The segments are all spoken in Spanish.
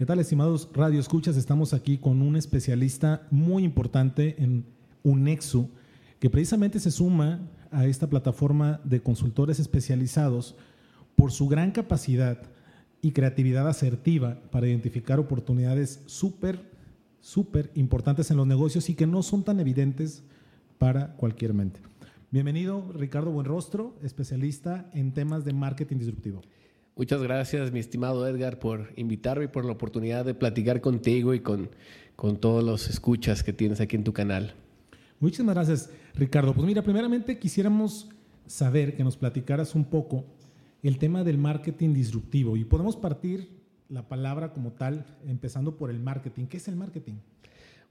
¿Qué tal, estimados Radio Escuchas? Estamos aquí con un especialista muy importante en Unexu, que precisamente se suma a esta plataforma de consultores especializados por su gran capacidad y creatividad asertiva para identificar oportunidades súper, súper importantes en los negocios y que no son tan evidentes para cualquier mente. Bienvenido, Ricardo Buenrostro, especialista en temas de marketing disruptivo. Muchas gracias, mi estimado Edgar, por invitarme y por la oportunidad de platicar contigo y con, con todos los escuchas que tienes aquí en tu canal. Muchísimas gracias, Ricardo. Pues mira, primeramente quisiéramos saber que nos platicaras un poco el tema del marketing disruptivo y podemos partir la palabra como tal, empezando por el marketing. ¿Qué es el marketing?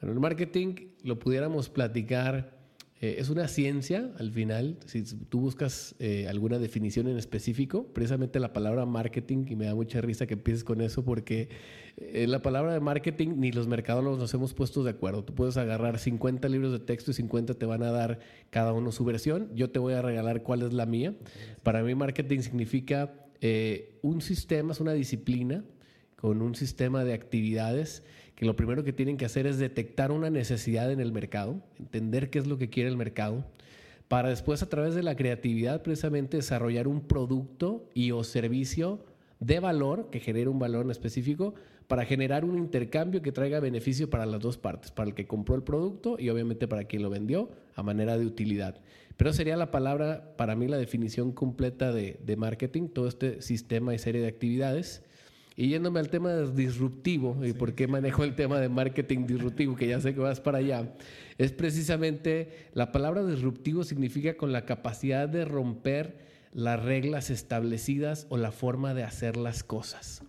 Bueno, el marketing lo pudiéramos platicar eh, es una ciencia al final, si tú buscas eh, alguna definición en específico, precisamente la palabra marketing, y me da mucha risa que empieces con eso, porque eh, la palabra de marketing ni los mercadólogos nos hemos puesto de acuerdo. Tú puedes agarrar 50 libros de texto y 50 te van a dar cada uno su versión. Yo te voy a regalar cuál es la mía. Para mí marketing significa un sistema, es una disciplina con un sistema de actividades que lo primero que tienen que hacer es detectar una necesidad en el mercado, entender qué es lo que quiere el mercado, para después a través de la creatividad precisamente desarrollar un producto y o servicio de valor que genere un valor en específico para generar un intercambio que traiga beneficio para las dos partes, para el que compró el producto y obviamente para quien lo vendió a manera de utilidad. Pero sería la palabra, para mí, la definición completa de, de marketing, todo este sistema y serie de actividades y yéndome al tema disruptivo, y por qué manejo el tema de marketing disruptivo, que ya sé que vas para allá, es precisamente la palabra disruptivo significa con la capacidad de romper las reglas establecidas o la forma de hacer las cosas.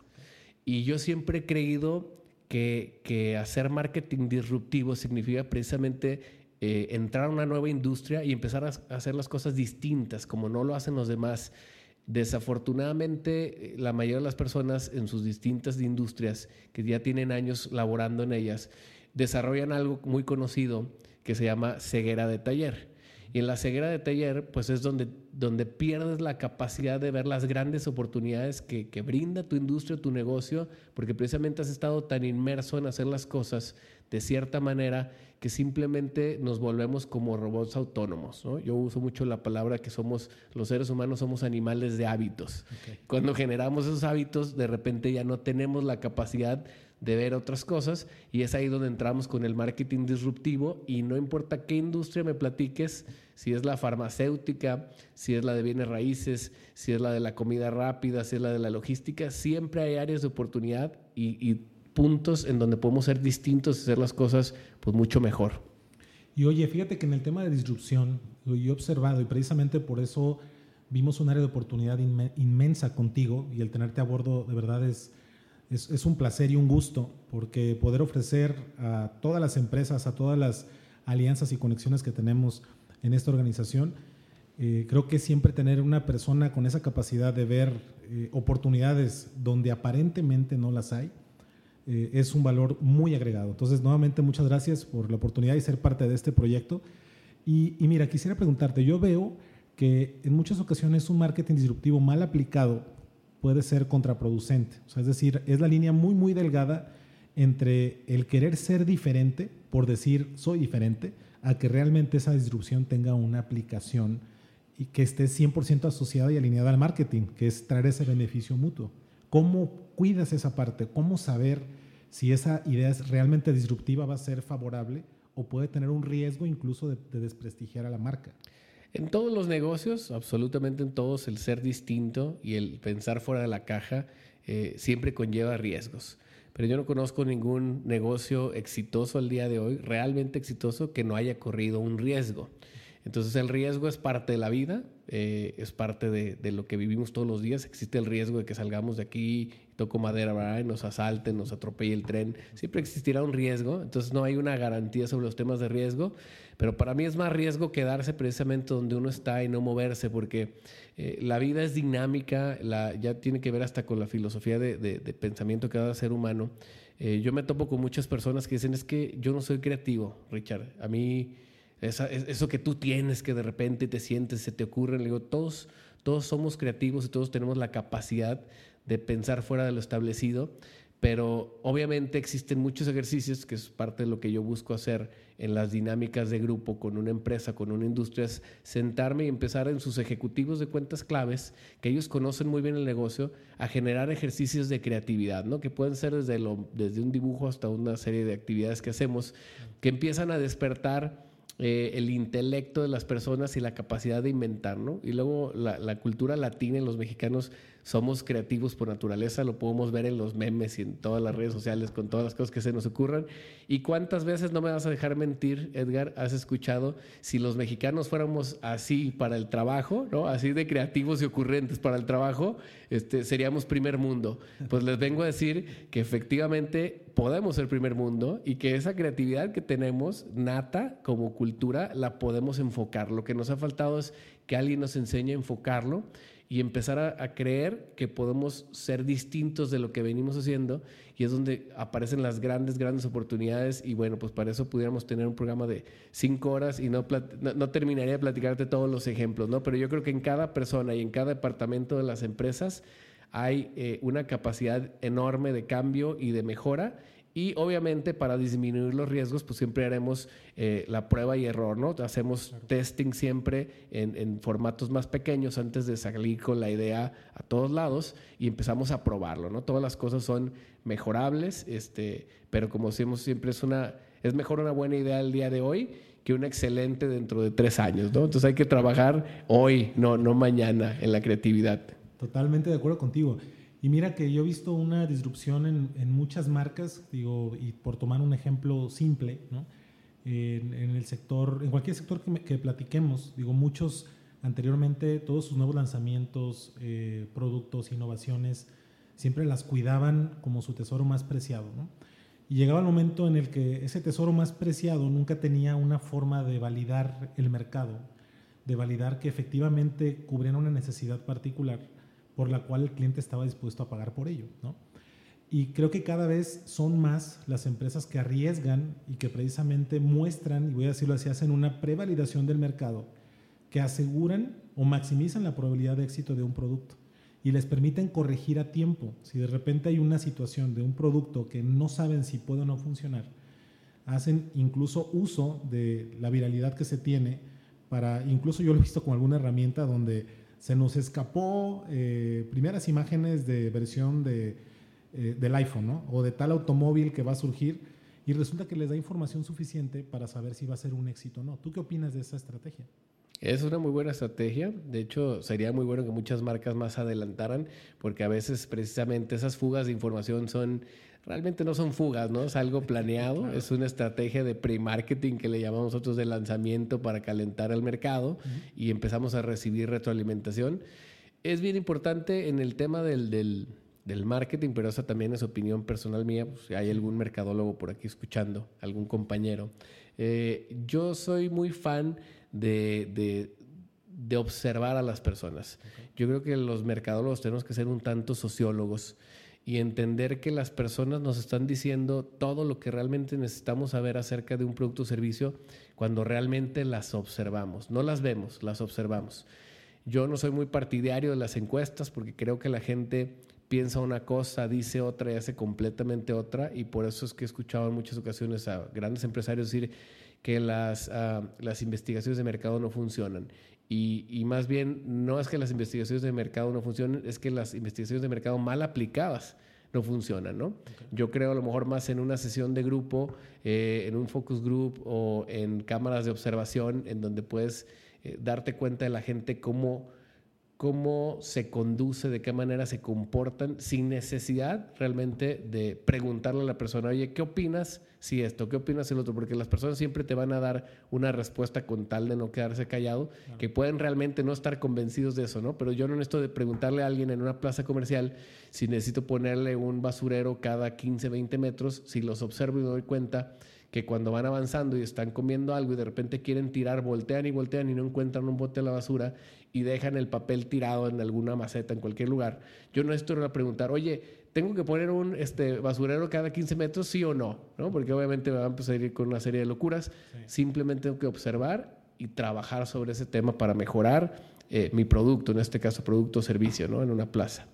Y yo siempre he creído que, que hacer marketing disruptivo significa precisamente eh, entrar a una nueva industria y empezar a hacer las cosas distintas, como no lo hacen los demás Desafortunadamente, la mayoría de las personas en sus distintas industrias que ya tienen años laborando en ellas, desarrollan algo muy conocido que se llama ceguera de taller. Y en la ceguera de taller, pues es donde, donde pierdes la capacidad de ver las grandes oportunidades que, que brinda tu industria, tu negocio, porque precisamente has estado tan inmerso en hacer las cosas de cierta manera que simplemente nos volvemos como robots autónomos. Yo uso mucho la palabra que somos, los seres humanos somos animales de hábitos. Cuando generamos esos hábitos, de repente ya no tenemos la capacidad de ver otras cosas y es ahí donde entramos con el marketing disruptivo y no importa qué industria me platiques, si es la farmacéutica, si es la de bienes raíces, si es la de la comida rápida, si es la de la logística, siempre hay áreas de oportunidad y, puntos en donde podemos ser distintos y hacer las cosas pues mucho mejor. Y oye, fíjate que en el tema de disrupción, lo he observado y precisamente por eso vimos un área de oportunidad inmensa contigo y el tenerte a bordo de verdad es, es, un placer y un gusto porque poder ofrecer a todas las empresas, a todas las alianzas y conexiones que tenemos en esta organización, eh, creo que siempre tener una persona con esa capacidad de ver eh, oportunidades donde aparentemente no las hay, eh, es un valor muy agregado. Entonces, nuevamente, muchas gracias por la oportunidad de ser parte de este proyecto. Y, mira, quisiera preguntarte, yo veo que en muchas ocasiones un marketing disruptivo mal aplicado puede ser contraproducente. O sea, es decir, es la línea muy, muy delgada entre el querer ser diferente, por decir soy diferente, a que realmente esa disrupción tenga una aplicación y que esté 100% asociada y alineada al marketing, que es traer ese beneficio mutuo. ¿Cómo cuidas esa parte? ¿Cómo saber si esa idea es realmente disruptiva, va a ser favorable o puede tener un riesgo incluso de, desprestigiar a la marca? En todos los negocios, absolutamente en todos, el ser distinto y el pensar fuera de la caja eh, siempre conlleva riesgos. Pero yo no conozco ningún negocio exitoso al día de hoy, realmente exitoso, que no haya corrido un riesgo. Entonces el riesgo es parte de la vida, eh, es parte de, lo que vivimos todos los días. Existe el riesgo de que salgamos de aquí, toco madera, y nos asalten, nos atropelle el tren. Siempre existirá un riesgo, entonces no hay una garantía sobre los temas de riesgo. Pero para mí es más riesgo quedarse precisamente donde uno está y no moverse, porque eh, la vida es dinámica, la, ya tiene que ver hasta con la filosofía de, pensamiento que da ser humano. Eh, yo me topo con muchas personas que dicen, es que yo no soy creativo, Richard. A mí eso que tú tienes que de repente te sientes, se te ocurre. Le digo, todos, todos somos creativos y todos tenemos la capacidad de pensar fuera de lo establecido, pero obviamente existen muchos ejercicios, que es parte de lo que yo busco hacer en las dinámicas de grupo con una empresa, con una industria, es sentarme y empezar en sus ejecutivos de cuentas claves, que ellos conocen muy bien el negocio, a generar ejercicios de creatividad, ¿no? que pueden ser desde, lo, desde un dibujo hasta una serie de actividades que hacemos, que empiezan a despertar eh, el intelecto de las personas y la capacidad de inventar, ¿no? Y luego la, la cultura latina en los mexicanos somos creativos por naturaleza, lo podemos ver en los memes y en todas las redes sociales con todas las cosas que se nos ocurran. ¿Y cuántas veces, no me vas a dejar mentir, Edgar, has escuchado, si los mexicanos fuéramos así para el trabajo, ¿no? así de creativos y ocurrentes para el trabajo, este, seríamos primer mundo? Pues les vengo a decir que efectivamente podemos ser primer mundo y que esa creatividad que tenemos nata como cultura la podemos enfocar. Lo que nos ha faltado es que alguien nos enseñe a enfocarlo y empezar a, creer que podemos ser distintos de lo que venimos haciendo y es donde aparecen las grandes, grandes oportunidades y bueno, pues para eso pudiéramos tener un programa de cinco horas y no, no, terminaría de platicarte todos los ejemplos, ¿no? Pero yo creo que en cada persona y en cada departamento de las empresas hay eh, una capacidad enorme de cambio y de mejora y obviamente para disminuir los riesgos, pues siempre haremos eh, la prueba y error, ¿no? Hacemos testing siempre en, formatos más pequeños antes de salir con la idea a todos lados y empezamos a probarlo, ¿no? Todas las cosas son mejorables, este, pero como decimos siempre es una, es mejor una buena idea el día de hoy que una excelente dentro de tres años, ¿no? Entonces hay que trabajar hoy, no, no mañana, en la creatividad. Totalmente de acuerdo contigo. Y mira que yo he visto una disrupción en, muchas marcas, digo, y por tomar un ejemplo simple, ¿no? en, el sector, en cualquier sector que, platiquemos, digo, muchos anteriormente, todos sus nuevos lanzamientos, eh, productos, innovaciones, siempre las cuidaban como su tesoro más preciado, ¿no? Y llegaba el momento en el que ese tesoro más preciado nunca tenía una forma de validar el mercado, de validar que efectivamente cubrían una necesidad particular por la cual el cliente estaba dispuesto a pagar por ello. ¿no? Y creo que cada vez son más las empresas que arriesgan y que precisamente muestran, y voy a decirlo así, hacen una prevalidación del mercado, que aseguran o maximizan la probabilidad de éxito de un producto y les permiten corregir a tiempo. Si de repente hay una situación de un producto que no saben si puede o no funcionar, hacen incluso uso de la viralidad que se tiene para, incluso yo lo he visto con alguna herramienta donde se nos escapó eh, primeras imágenes de versión de, eh, del iPhone, ¿no? O de tal automóvil que va a surgir y resulta que les da información suficiente para saber si va a ser un éxito o no. ¿Tú qué opinas de esa estrategia? Es una muy buena estrategia. De hecho, sería muy bueno que muchas marcas más adelantaran, porque a veces precisamente esas fugas de información son realmente no son fugas, ¿no? Es algo planeado, es una estrategia de pre-marketing que le llamamos nosotros de lanzamiento para calentar el mercado y empezamos a recibir retroalimentación. Es bien importante en el tema del, del, marketing, pero esa también es opinión personal mía, pues, si hay algún mercadólogo por aquí escuchando, algún compañero. Eh, yo soy muy fan de, de, de observar a las personas. Yo creo que los mercadólogos tenemos que ser un tanto sociólogos y entender que las personas nos están diciendo todo lo que realmente necesitamos saber acerca de un producto o servicio cuando realmente las observamos. No las vemos, las observamos. Yo no soy muy partidario de las encuestas porque creo que la gente piensa una cosa, dice otra y hace completamente otra y por eso es que he escuchado en muchas ocasiones a grandes empresarios decir que las, ah, las investigaciones de mercado no funcionan. Y, más bien, no es que las investigaciones de mercado no funcionen, es que las investigaciones de mercado mal aplicadas no funcionan, ¿no? Yo creo a lo mejor más en una sesión de grupo, eh, en un focus group o en cámaras de observación, en donde puedes eh, darte cuenta de la gente cómo cómo se conduce, de qué manera se comportan, sin necesidad realmente de preguntarle a la persona, oye, ¿qué opinas si esto? ¿Qué opinas si el otro? Porque las personas siempre te van a dar una respuesta con tal de no quedarse callado, que pueden realmente no estar convencidos de eso, ¿no? Pero yo no necesito de preguntarle a alguien en una plaza comercial si necesito ponerle un basurero cada 15, 20 metros, si los observo y me doy cuenta que cuando van avanzando y están comiendo algo y de repente quieren tirar, voltean y voltean y no encuentran un bote de la basura y dejan el papel tirado en alguna maceta, en cualquier lugar. Yo no estoy a preguntar, oye, ¿tengo que poner un este, basurero cada 15 metros, sí o no? ¿No? Porque obviamente me van a empezar a ir con una serie de locuras. Simplemente tengo que observar y trabajar sobre ese tema para mejorar eh, mi producto, en este caso producto o servicio, ¿no? En una plaza.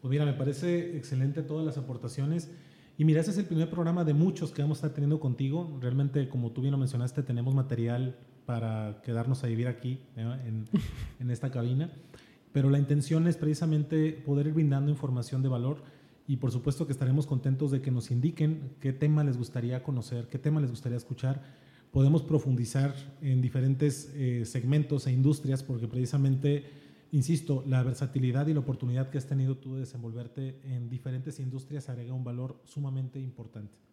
Pues mira, me parece excelente todas las aportaciones. Y mira, ese es el primer programa de muchos que vamos a estar teniendo contigo. Realmente, como tú bien lo mencionaste, tenemos material para quedarnos a vivir aquí, en, esta cabina. Pero la intención es precisamente poder ir brindando información de valor y por supuesto que estaremos contentos de que nos indiquen qué tema les gustaría conocer, qué tema les gustaría escuchar. Podemos profundizar en diferentes eh, segmentos e industrias porque precisamente insisto, la versatilidad y la oportunidad que has tenido tú de desenvolverte en diferentes industrias agrega un valor sumamente importante.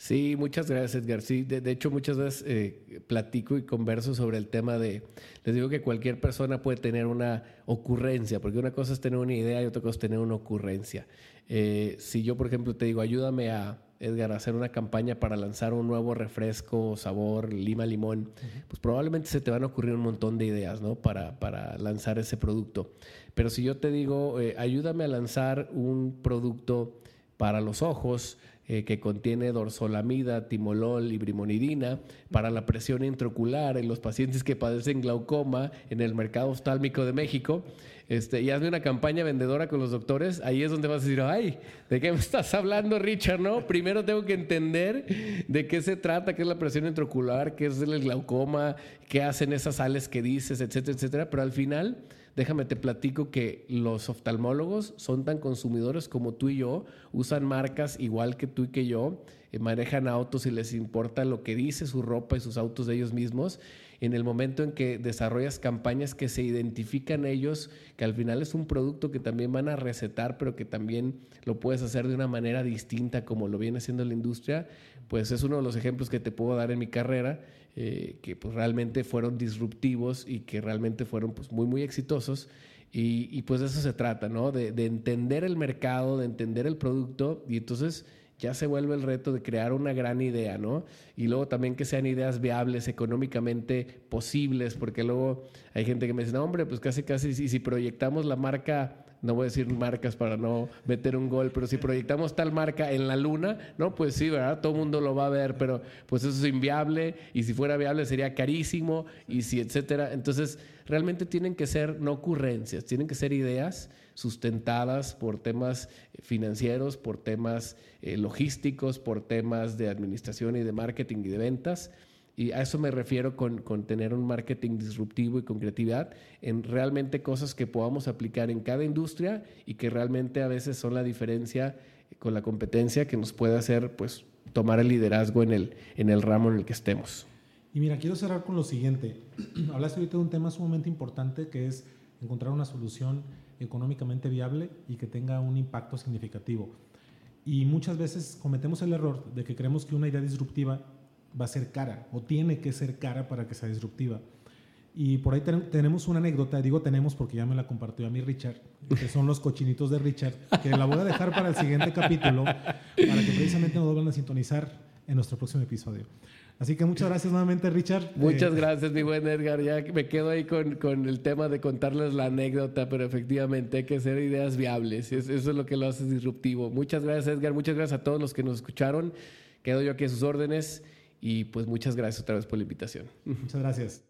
Sí, muchas gracias, Edgar. Sí, de, hecho, muchas veces eh, platico y converso sobre el tema de, les digo que cualquier persona puede tener una ocurrencia, porque una cosa es tener una idea y otra cosa es tener una ocurrencia. Eh, si yo, por ejemplo, te digo, ayúdame a, Edgar, hacer una campaña para lanzar un nuevo refresco, sabor, lima, limón, pues probablemente se te van a ocurrir un montón de ideas, ¿no? Para, para lanzar ese producto. Pero si yo te digo, eh, ayúdame a lanzar un producto para los ojos, eh, que contiene dorsolamida, timolol y brimonidina para la presión intraocular en los pacientes que padecen glaucoma en el mercado oftálmico de México. Este, y hazme una campaña vendedora con los doctores, ahí es donde vas a decir, ay, ¿de qué me estás hablando, Richard? No, primero tengo que entender de qué se trata, qué es la presión intraocular, qué es el glaucoma, qué hacen esas sales que dices, etcétera, etcétera. Pero al final déjame te platico que los oftalmólogos son tan consumidores como tú y yo, usan marcas igual que tú y que yo, eh, manejan autos y les importa lo que dice su ropa y sus autos de ellos mismos. En el momento en que desarrollas campañas que se identifican ellos, que al final es un producto que también van a recetar, pero que también lo puedes hacer de una manera distinta como lo viene haciendo la industria, pues es uno de los ejemplos que te puedo dar en mi carrera eh, que pues realmente fueron disruptivos y que realmente fueron pues muy, muy exitosos. Y, pues de eso se trata, ¿no? De, de, entender el mercado, de entender el producto y entonces ya se vuelve el reto de crear una gran idea, ¿no? Y luego también que sean ideas viables, económicamente posibles, porque luego hay gente que me dice, no, hombre, pues casi, casi, si, si proyectamos la marca no voy a decir marcas para no meter un gol, pero si proyectamos tal marca en la luna, no, pues sí, ¿verdad? Todo el mundo lo va a ver, pero pues eso es inviable y si fuera viable sería carísimo y si, etcétera. Entonces, realmente tienen que ser no ocurrencias, tienen que ser ideas sustentadas por temas financieros, por temas eh, logísticos, por temas de administración y de marketing y de ventas y a eso me refiero con, con, tener un marketing disruptivo y con creatividad en realmente cosas que podamos aplicar en cada industria y que realmente a veces son la diferencia con la competencia que nos puede hacer pues tomar el liderazgo en el, en el ramo en el que estemos. Y mira, quiero cerrar con lo siguiente. Hablaste ahorita de un tema sumamente importante que es encontrar una solución económicamente viable y que tenga un impacto significativo. Y muchas veces cometemos el error de que creemos que una idea disruptiva va a ser cara o tiene que ser cara para que sea disruptiva. Y por ahí tenemos una anécdota, digo tenemos porque ya me la compartió a mí Richard, que son los cochinitos de Richard, que la voy a dejar para el siguiente capítulo, para que precisamente nos vuelvan a sintonizar en nuestro próximo episodio. Así que muchas gracias nuevamente, Richard. Muchas eh, gracias, mi buen Edgar. Ya me quedo ahí con, con, el tema de contarles la anécdota, pero efectivamente hay que hacer ideas viables. Eso es lo que lo hace disruptivo. Muchas gracias, Edgar. Muchas gracias a todos los que nos escucharon. Quedo yo aquí a sus órdenes. Y pues muchas gracias otra vez por la invitación. Muchas gracias.